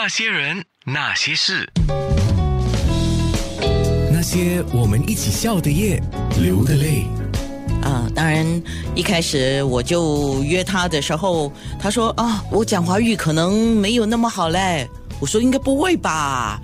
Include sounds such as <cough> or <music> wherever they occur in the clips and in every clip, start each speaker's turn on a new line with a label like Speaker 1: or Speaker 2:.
Speaker 1: 那些人，那些事，
Speaker 2: 那些我们一起笑的夜，流的泪。
Speaker 3: 啊，当然，一开始我就约他的时候，他说啊，我讲华语可能没有那么好嘞。我说应该不会吧。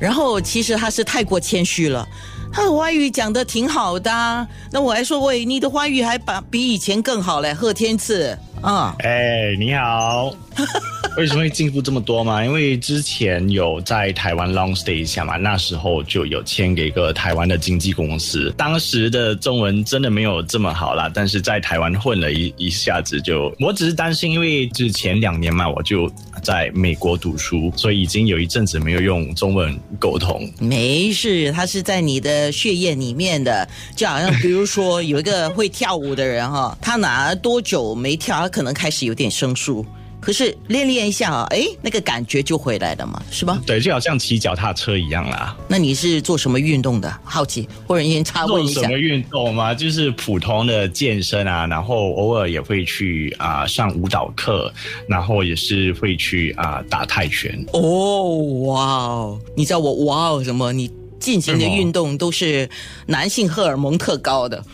Speaker 3: 然后其实他是太过谦虚了，他的华语讲的挺好的。那我还说喂，你的华语还把比以前更好嘞，贺天赐啊。
Speaker 4: 哎，你好。<laughs> <laughs> 为什么会进步这么多吗？因为之前有在台湾 long stay 一下嘛，那时候就有签给一个台湾的经纪公司。当时的中文真的没有这么好啦，但是在台湾混了一一下子就，我只是担心，因为之前两年嘛，我就在美国读书，所以已经有一阵子没有用中文沟通。
Speaker 3: 没事，他是在你的血液里面的，就好像比如说有一个会跳舞的人哈，他哪多久没跳，他可能开始有点生疏。可是练练一下啊，哎，那个感觉就回来了嘛，是吧？
Speaker 4: 对，就好像骑脚踏车一样啦。
Speaker 3: 那你是做什么运动的？好奇，或者先插问一
Speaker 4: 下。做什么运动吗？就是普通的健身啊，然后偶尔也会去啊上舞蹈课，然后也是会去啊打泰拳。
Speaker 3: 哦，哇哦！你知道我哇哦什么？你进行的运动都是男性荷尔蒙特高的。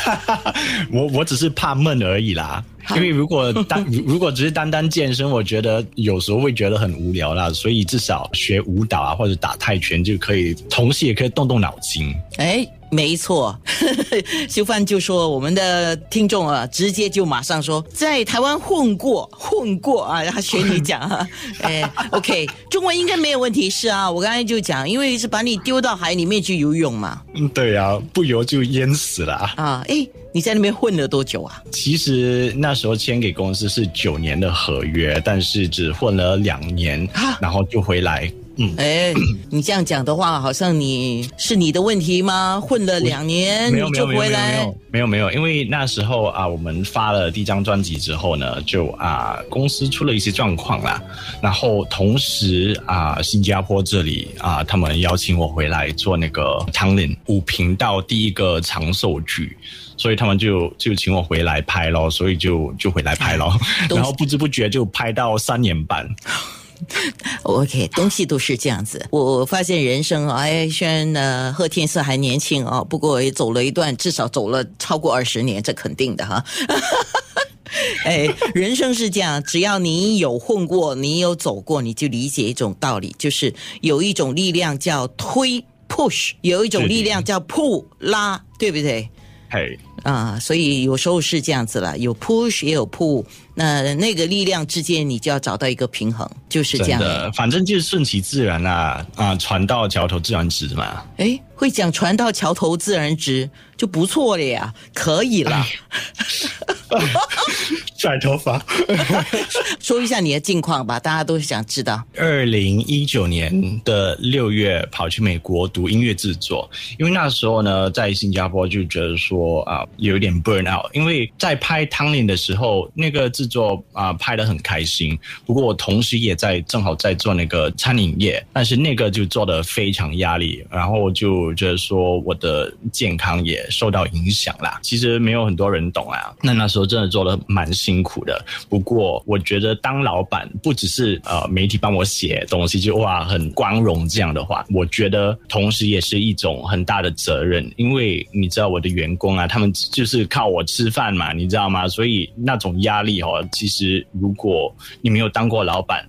Speaker 3: <laughs>
Speaker 4: 我我只是怕闷而已啦。因为如果单 <laughs> 如果只是单单健身，我觉得有时候会觉得很无聊啦，所以至少学舞蹈啊或者打泰拳就可以，同时也可以动动脑筋。
Speaker 3: 哎。没错，<laughs> 修范就说我们的听众啊，直接就马上说在台湾混过混过啊，然后学你讲啊，<laughs> 哎，OK，中文应该没有问题是啊，我刚才就讲，因为是把你丢到海里面去游泳嘛，
Speaker 4: 嗯，对呀，不游就淹死了
Speaker 3: 啊，哎，你在那边混了多久啊？
Speaker 4: 其实那时候签给公司是九年的合约，但是只混了两年，然后就回来。
Speaker 3: 嗯，哎，你这样讲的话，好像你是你的问题吗？混了两年你就回来？
Speaker 4: 没有没有，因为那时候啊，我们发了第一张专辑之后呢，就啊公司出了一些状况啦，然后同时啊新加坡这里啊他们邀请我回来做那个汤林五频道第一个长寿剧，所以他们就就请我回来拍咯，所以就就回来拍咯，<laughs> 然后不知不觉就拍到三年半。<laughs> <laughs>
Speaker 3: OK，东西都是这样子。我发现人生哎，虽然呢贺天色还年轻哦，不过也走了一段，至少走了超过二十年，这肯定的哈。<laughs> 哎，人生是这样，只要你有混过，你有走过，你就理解一种道理，就是有一种力量叫推 push，有一种力量叫 pull 拉，对不对？
Speaker 4: 嘿。
Speaker 3: 啊，所以有时候是这样子了，有 push 也有 pull，那那个力量之间你就要找到一个平衡，就是这样
Speaker 4: 的。反正就是顺其自然啊，啊，船到桥头自然直嘛。
Speaker 3: 哎，会讲船到桥头自然直就不错了呀，可以了。<laughs>
Speaker 4: 甩头发，
Speaker 3: 说一下你的近况吧，大家都想知道。
Speaker 4: 二零一九年的六月跑去美国读音乐制作，因为那时候呢，在新加坡就觉得说啊。有一点 burn out，因为在拍《汤林》的时候，那个制作啊拍的很开心。不过我同时也在正好在做那个餐饮业，但是那个就做的非常压力，然后就觉得说我的健康也受到影响啦。其实没有很多人懂啊，那那时候真的做的蛮辛苦的。不过我觉得当老板不只是呃媒体帮我写东西就哇很光荣这样的话，我觉得同时也是一种很大的责任，因为你知道我的员工啊，他们。就是靠我吃饭嘛，你知道吗？所以那种压力哦，其实如果你没有当过老板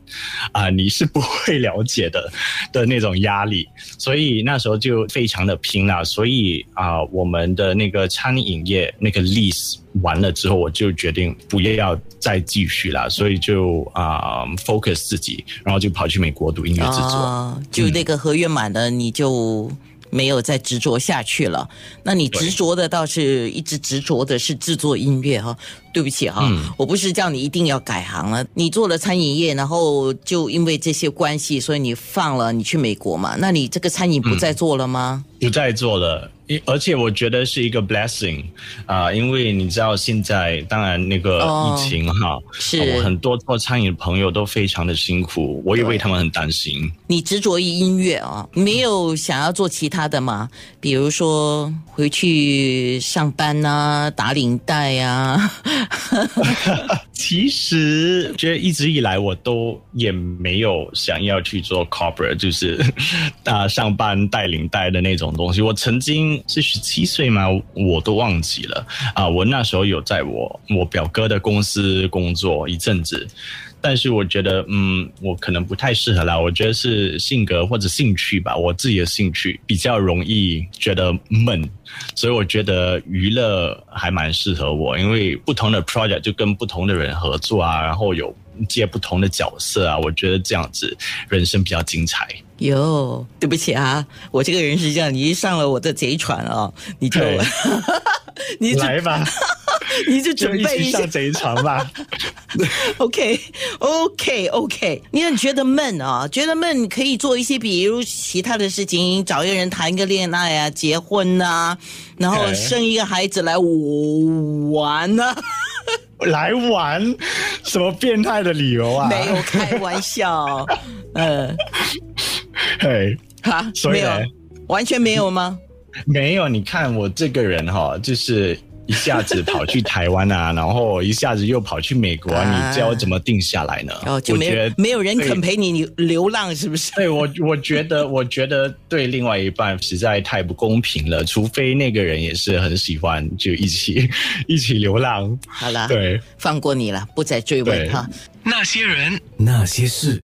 Speaker 4: 啊，你是不会了解的的那种压力。所以那时候就非常的拼了。所以啊，我们的那个餐饮业那个 lease 完了之后，我就决定不要再继续了。所以就啊 focus 自己，然后就跑去美国读音乐制作。
Speaker 3: 就那个合约满了，你就。没有再执着下去了，那你执着的倒是一直执着的是制作音乐哈。对不起哈，我不是叫你一定要改行了。你做了餐饮业，然后就因为这些关系，所以你放了你去美国嘛？那你这个餐饮不再做了吗？
Speaker 4: 不再做了。而且我觉得是一个 blessing 啊，因为你知道现在当然那个疫情哈，
Speaker 3: 是
Speaker 4: 很多做餐饮的朋友都非常的辛苦，我也为他们很担心。
Speaker 3: 你执着于音乐啊，没有想要做其他的吗？比如说回去上班呐，打领带呀。<laughs>
Speaker 4: 其实觉得一直以来我都也没有想要去做 corporate，就是啊上班带领带的那种东西。我曾经是十七岁嘛，我都忘记了啊。我那时候有在我我表哥的公司工作一阵子。但是我觉得，嗯，我可能不太适合啦。我觉得是性格或者兴趣吧，我自己的兴趣比较容易觉得闷，所以我觉得娱乐还蛮适合我，因为不同的 project 就跟不同的人合作啊，然后有接不同的角色啊，我觉得这样子人生比较精彩。
Speaker 3: 哟，对不起啊，我这个人是这样，你一上了我的贼船啊，你就 <laughs>
Speaker 4: 你来吧。<laughs>
Speaker 3: 你就准备
Speaker 4: 一下贼船吧。<laughs>
Speaker 3: OK，OK，OK。你很觉得闷啊？觉得闷可以做一些，比如其他的事情，找一个人谈个恋爱啊，结婚呐，然后生一个孩子来玩呐。<laughs>
Speaker 4: 来玩？什么变态的理由啊？
Speaker 3: 没有开玩笑。嗯。<laughs>
Speaker 4: 嘿。
Speaker 3: 哈？没有？完全没有吗？
Speaker 4: 没有。你看我这个人哈，就是。一下子跑去台湾啊，<laughs> 然后一下子又跑去美国，你叫我怎么定下来呢？
Speaker 3: 哦，就没没有人肯陪你，你流浪是不是？
Speaker 4: 对我，我觉得，<laughs> 我觉得对另外一半实在太不公平了。除非那个人也是很喜欢，就一起 <laughs> 一起流浪。
Speaker 3: 好了，
Speaker 4: 对，
Speaker 3: 放过你了，不再追问哈。
Speaker 1: 那些人，
Speaker 2: 那些事。